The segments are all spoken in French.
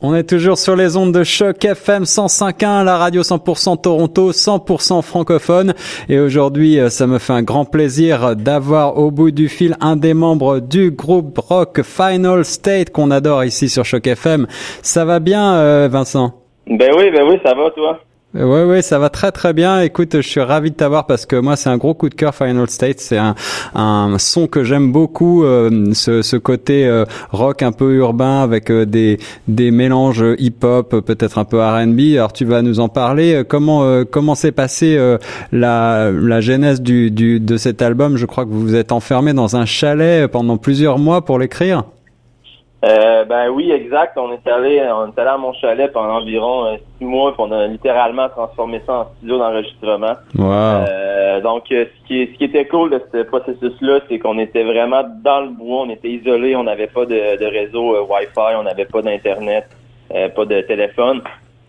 On est toujours sur les ondes de choc FM 105.1, la radio 100% Toronto, 100% francophone. Et aujourd'hui, euh, ça me fait un grand plaisir d'avoir au bout du fil un des membres du groupe rock Final State qu'on adore ici sur choc FM. Ça va bien, euh, Vincent? Ben oui, ben oui, ça va, toi? Ouais, ouais, ça va très très bien. Écoute, je suis ravi de t'avoir parce que moi, c'est un gros coup de cœur Final State. C'est un, un son que j'aime beaucoup, euh, ce, ce côté euh, rock un peu urbain avec euh, des, des mélanges hip-hop, peut-être un peu R&B. Alors, tu vas nous en parler. Comment comment s'est passé la, la genèse du, du, de cet album? Je crois que vous vous êtes enfermé dans un chalet pendant plusieurs mois pour l'écrire. Euh, ben oui, exact. On est allé, on est allé à mon chalet pendant environ euh, six mois, puis on a littéralement transformé ça en studio d'enregistrement. Wow. Euh, donc, ce qui, ce qui était cool de ce processus-là, c'est qu'on était vraiment dans le bois, on était isolé, on n'avait pas de, de réseau Wi-Fi, on n'avait pas d'internet, pas de téléphone.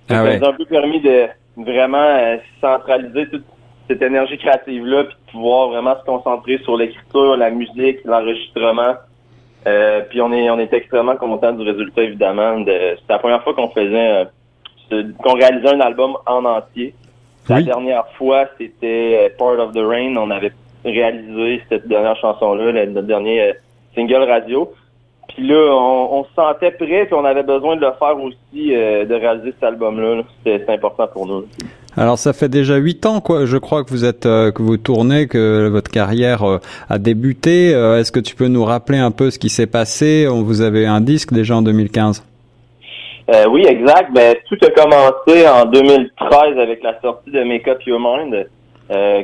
Ah ça ouais. nous a un peu permis de vraiment centraliser toute cette énergie créative-là, puis de pouvoir vraiment se concentrer sur l'écriture, la musique, l'enregistrement. Euh, puis on est on est extrêmement content du résultat évidemment. De, c'est la première fois qu'on faisait euh, qu'on réalisait un album en entier. La dernière fois c'était euh, Part of the Rain. On avait réalisé cette dernière chanson là, le, notre dernier single radio. Puis là on, on se sentait prêt puis on avait besoin de le faire aussi euh, de réaliser cet album là. C'était c'est important pour nous. Alors ça fait déjà huit ans, quoi. Je crois que vous êtes, euh, que vous tournez, que votre carrière euh, a débuté. Euh, Est-ce que tu peux nous rappeler un peu ce qui s'est passé? On vous avez un disque déjà en 2015. Euh, oui, exact. Ben, tout a commencé en 2013 avec la sortie de Make Up Your Mind,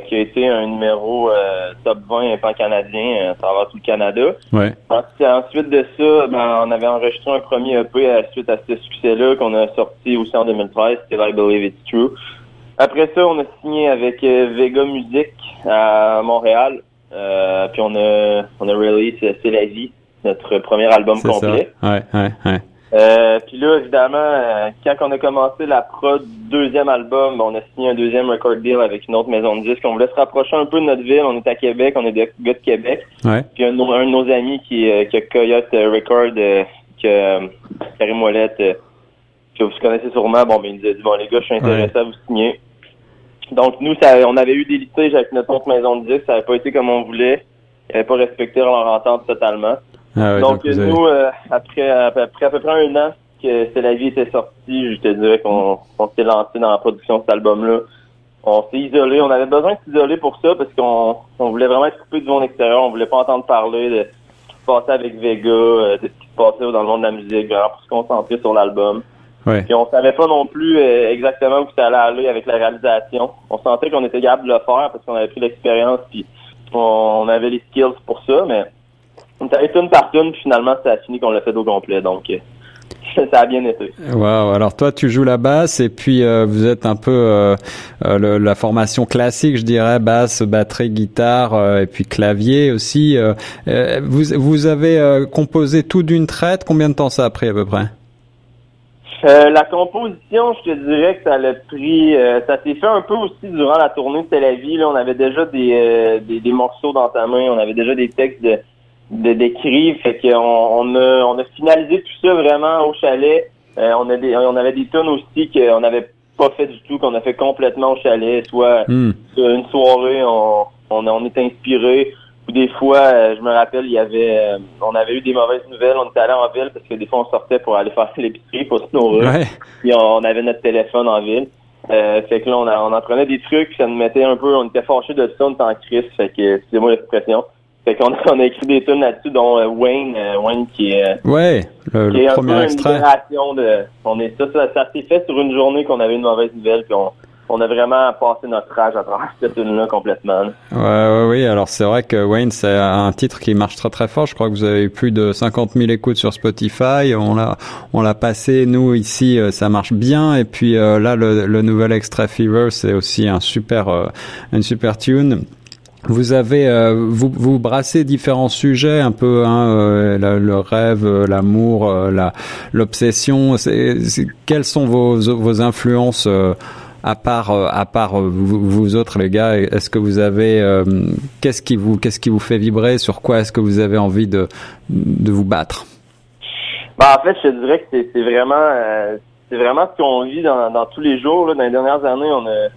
qui a été un numéro top 20 pan-canadien euh, à travers tout le Canada. Ouais. Ensuite, ensuite de ça, ben, on avait enregistré un premier EP à- suite à ce succès-là qu'on a sorti aussi en 2013, c'était I Believe It's True. Après ça, on a signé avec euh, Vega Music à Montréal. Euh, puis on a on a release euh, C'est la vie, notre premier album ça. complet. Ouais, ouais, ouais. Euh, puis là, évidemment, euh, quand on a commencé la prod deuxième album, ben, on a signé un deuxième record deal avec une autre maison de disques. On voulait se rapprocher un peu de notre ville. On est à Québec, on est des gars de Québec. Ouais. Puis un, de nos- un de nos amis qui, euh, qui a Coyote Record, que Karim Ouellet, euh, que vous connaissez sûrement, bon, ben, il nous a dit, bon, les gars, je suis intéressé à vous signer. Donc, nous, ça, on avait eu des litiges avec notre autre maison de disques. Ça n'avait pas été comme on voulait. Ils n'avaient pas respecté leur entente totalement. Ah ouais, Donc, avez- nous, euh, après, après à peu près un an que C'est la vie était sortie, je te dirais qu'on on s'est lancé dans la production de cet album-là. On s'est isolé, on avait besoin de s'isoler pour ça parce qu'on on voulait vraiment être coupé du monde extérieur, on voulait pas entendre parler de ce qui se passait avec Vega, euh, de ce qui se passait dans le monde de la musique, vraiment pour se concentrer sur l'album. Ouais. Puis on savait pas non plus euh, exactement où ça allait aller avec la réalisation. On sentait qu'on était capable de le faire parce qu'on avait pris l'expérience puis on avait les skills pour ça, mais on est allé tune par tune puis finalement ça a fini qu'on l'a fait au complet. Donc euh, ça a bien été. Wow. Alors toi, tu joues la basse et puis euh, vous êtes un peu euh, euh, le- la formation classique, je dirais, basse, batterie, guitare euh, et puis clavier aussi. Vous, vous avez euh, composé tout d'une traite? Combien de temps ça a pris à peu près? Euh, la composition, je te dirais que ça l'a pris, euh, ça s'est fait un peu aussi durant la tournée de Tel Aviv. Là, on avait déjà des, euh, des, des morceaux dans ta main, on avait déjà des textes de de- d'écrits, fait qu'on on a on a finalisé tout ça vraiment au chalet. Euh, on a des on avait des tonnes aussi qu'on n'avait pas fait du tout, qu'on a fait complètement au chalet, soit Hmm. une soirée, on on, on est inspiré. Ou des fois, euh, je me rappelle, il y avait, euh, on avait eu des mauvaises nouvelles. On était allé en ville parce que des fois on sortait pour aller faire l'épicerie, pour se nourrir. Ouais. Puis on, avait notre téléphone en ville. Euh, fait que là, on, a- on en prenait des trucs, ça nous mettait un peu, on était fâchés de ça, on était en crise, fait que, excusez-moi l'expression. Fait qu'on a, on a écrit des tunes là-dessus, dont euh, Wayne, euh, Wayne qui est, Ouais. Le, qui le est un peu premier une extrait. libération de, on est, ça, ça, ça s'est fait sur une journée qu'on avait une mauvaise nouvelle, puis on, on a vraiment passé notre rage à travers cette tune-là complètement. Ouais, ouais, oui. Alors c'est vrai que Wayne, c'est un titre qui marche très très fort. Je crois que vous avez plus de 50 000 écoutes sur Spotify. On l'a, on l'a passé. Nous ici, euh, ça marche bien. Et puis euh, là, le, le nouvel extrait Fever, c'est aussi un super, euh, une super tune. Vous avez, euh, vous, vous brassez différents sujets, un peu hein, euh, le, rêve, l'amour, la, l'obsession. Quelles sont vos, vos influences à part, euh, à part euh, vous, vous autres les gars Est-ce que vous avez, euh, qu'est-ce qui vous, qu'est-ce qui vous fait vibrer? Sur quoi est-ce que vous avez envie de, de vous battre? Ben, en fait, je dirais que c'est vraiment c'est vraiment ce qu'on vit dans, dans tous les jours. Là. Dans les dernières années, on a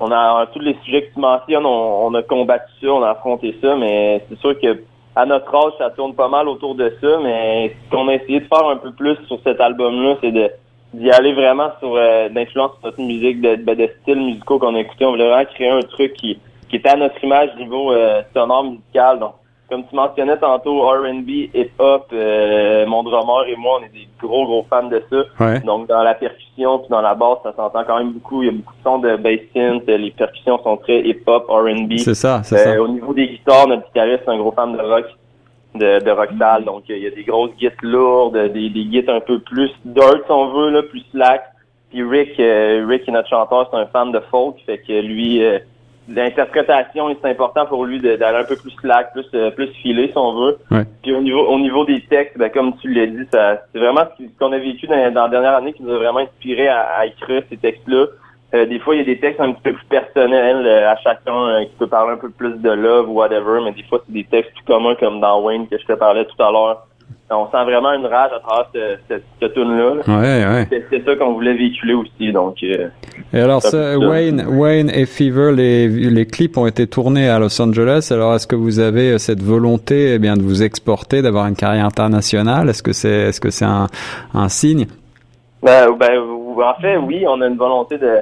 on a tous les sujets que tu mentionnes, on, on, a combattu ça, on a affronté ça, mais c'est sûr que à notre âge, ça tourne pas mal autour de ça, mais ce qu'on a essayé de faire un peu plus sur cet album-là, c'est de d'y aller vraiment sur euh, l'influence de notre musique, de, de, de styles musicaux qu'on a écoutés. On voulait vraiment créer un truc qui, qui était à notre image niveau euh, sonore musical. Donc, comme tu mentionnais tantôt, R&B, hip-hop, euh, mon drummer et moi, on est des gros, gros fans de ça. Donc, dans la percussion puis dans la basse, ça s'entend quand même beaucoup. Il y a beaucoup de sons de bass synth. Les percussions sont très hip-hop, R&B. C'est ça, c'est ça. Au niveau des guitares, notre guitariste est un gros fan de rock de, de. Donc, il y a des grosses guites lourdes, des, des guites un peu plus dirt, si on veut, là, plus slack. Puis Rick, euh, Rick, notre chanteur, c'est un fan de folk. Fait que lui, euh, l'interprétation, c'est important pour lui d'aller un peu plus slack, plus euh, plus filé, si on veut. Puis au niveau au niveau des textes, ben, comme tu l'as dit, c'est vraiment ce qu'on a vécu dans, dans, la dernière année qui nous a vraiment inspiré à écrire ces textes-là. Euh, des fois, il y a des textes un petit peu plus personnels euh, à chacun euh, qui peut parler un peu plus de love ou whatever, mais des fois, c'est des textes tout communs comme dans Wayne que je te parlais tout à l'heure. On sent vraiment une rage à travers cette, cette, tune-là. Ouais, ouais. C'est ça qu'on voulait véhiculer aussi. Donc, et alors, ça, Wayne, Wayne et Fever, les, les clips ont été tournés à Los Angeles. Alors, est-ce que vous avez cette volonté, eh bien, de vous exporter, d'avoir une carrière internationale? Est-ce que c'est, est-ce que c'est un, un signe? Ben, ben, en fait, oui, on a une volonté de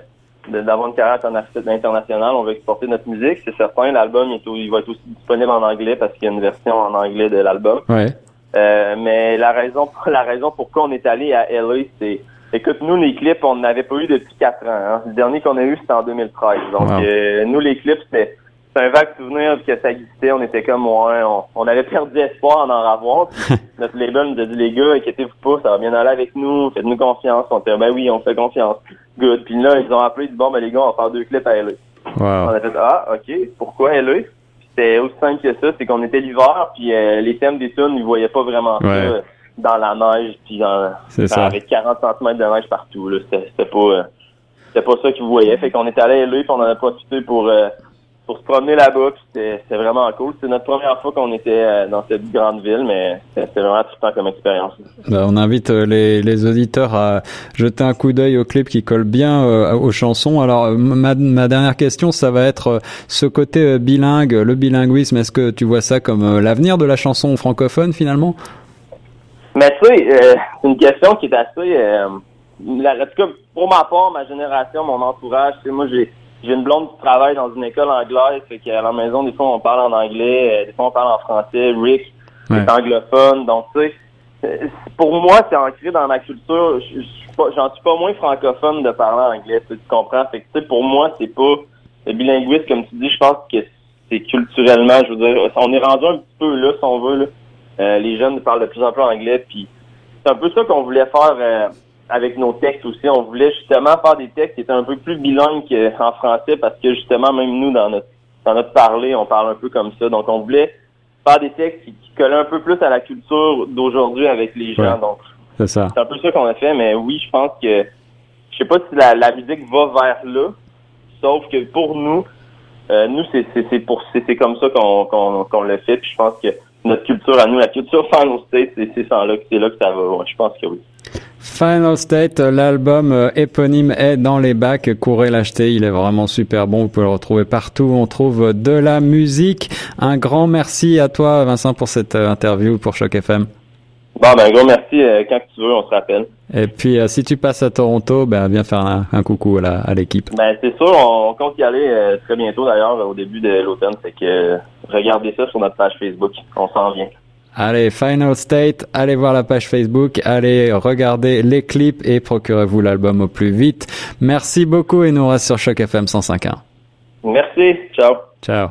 d'avoir une carrière internationale, on veut exporter notre musique. C'est certain, l'album il, va être aussi disponible en anglais parce qu'il y a une version en anglais de l'album. Ouais. Euh, mais la raison la raison pourquoi on est allé à LA, c'est écoute, nous les clips, on n'avait pas eu depuis quatre ans. Hein. Le dernier qu'on a eu, c'était en 2013. Donc euh, nous les clips, c'était c'est un vague souvenir que ça existait. On était comme, ouais, on, avait perdu espoir en en avoir. notre label nous a dit, les gars, inquiétez-vous pas, ça va bien aller avec nous, faites-nous confiance. On était, ben oui, on fait confiance. Good. Puis là, ils ont appelé, ils dit, bon, ben les gars, on va faire deux clips à LA. On a fait, ah, ok, pourquoi LA? C'était aussi simple que ça, c'est qu'on était l'hiver, puis euh, les thèmes des tunes, ils voyaient pas vraiment ça euh, dans la neige, puis dans, avec 40 cm de neige partout. Là, c'était, pas, euh, c'était pas ça qu'ils voyaient. Fait qu'on est allé à LA, puis on en a profité pour pour se promener là-bas. C'était vraiment cool. C'est notre première fois qu'on était euh, dans cette grande ville, mais c'était vraiment trippant comme expérience. Ben, on invite euh, les, les, auditeurs à jeter un coup d'œil au clip qui colle bien euh, aux chansons. Alors ma, ma, dernière question, ça va être ce côté bilingue, le bilinguisme. Est-ce que tu vois ça comme l'avenir de la chanson francophone finalement? Mais tu sais, c'est une question qui est assez... La, en tout cas, pour ma part, ma génération, mon entourage, moi j'ai j'ai une blonde qui travaille dans une école anglaise, fait qu'à la maison, des fois, on parle en anglais, euh, des fois, on parle en français. Rick est anglophone, donc tu sais, euh, pour moi, c'est ancré dans ma culture. J'en suis pas moins francophone de parler anglais, tu comprends? Fait que, tu sais, pour moi, c'est pas le bilinguisme, comme tu dis, je pense que c'est culturellement, je veux dire, on est rendu un petit peu là, si on veut, là. Euh, les jeunes parlent de plus en plus anglais, puis c'est un peu ça qu'on voulait faire avec nos textes aussi. On voulait justement faire des textes qui étaient un peu plus bilingues qu'en français parce que justement, même nous, dans notre dans notre parler, on parle un peu comme ça. Donc, on voulait faire des textes qui, collaient un peu plus à la culture d'aujourd'hui avec les gens. Donc, c'est ça. C'est un peu ça qu'on a fait, mais oui, je pense que je sais pas si la, la musique va vers là, sauf que pour nous, euh, nous, c'est c'est pour c'est comme ça qu'on qu'on qu'on le fait. Puis je pense que notre culture à nous, la culture Final State, c'est ça là, c'est là que ça va. je pense que oui. Final State, l'album euh, éponyme est dans les bacs. Courez l'acheter, il est vraiment super bon. Vous pouvez le retrouver partout. On trouve de la musique. Un grand merci à toi, Vincent, pour cette euh, interview pour Choc FM. Bon, ben, un gros merci. Euh, quand tu veux, on se rappelle. Et puis, si tu passes à Toronto, ben, viens faire un, coucou à l'équipe. Ben, c'est sûr. On compte y aller très bientôt, d'ailleurs, au début de l'automne. C'est que regardez ça sur notre page Facebook. On s'en vient. Allez, Final State, allez voir la page Facebook, allez regarder les clips et procurez-vous l'album au plus vite. Merci beaucoup et nous reste sur Choc FM 105.1. Merci, ciao. Ciao.